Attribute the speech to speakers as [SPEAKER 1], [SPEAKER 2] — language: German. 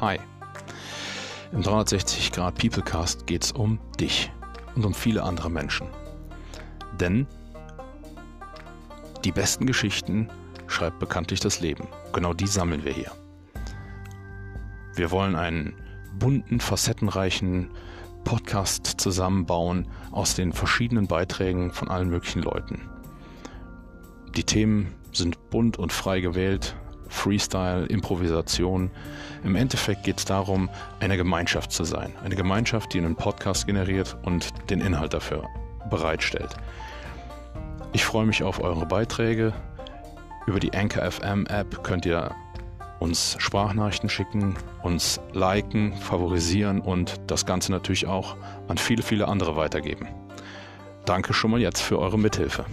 [SPEAKER 1] Hi. Im 360 Grad Peoplecast geht es um dich und um viele andere Menschen. Denn die besten Geschichten schreibt bekanntlich das Leben. Genau die sammeln wir hier. Wir wollen einen bunten, facettenreichen Podcast zusammenbauen aus den verschiedenen Beiträgen von allen möglichen Leuten. Die Themen sind bunt und frei gewählt, Freestyle, Improvisation. Im Endeffekt geht es darum, eine Gemeinschaft zu sein. Eine Gemeinschaft, die einen Podcast generiert und den Inhalt dafür bereitstellt. Ich freue mich auf eure Beiträge. Über die Anchor FM App könnt ihr uns Sprachnachrichten schicken, uns liken, favorisieren und das Ganze natürlich auch an viele, viele andere weitergeben. Danke schon mal jetzt für eure Mithilfe.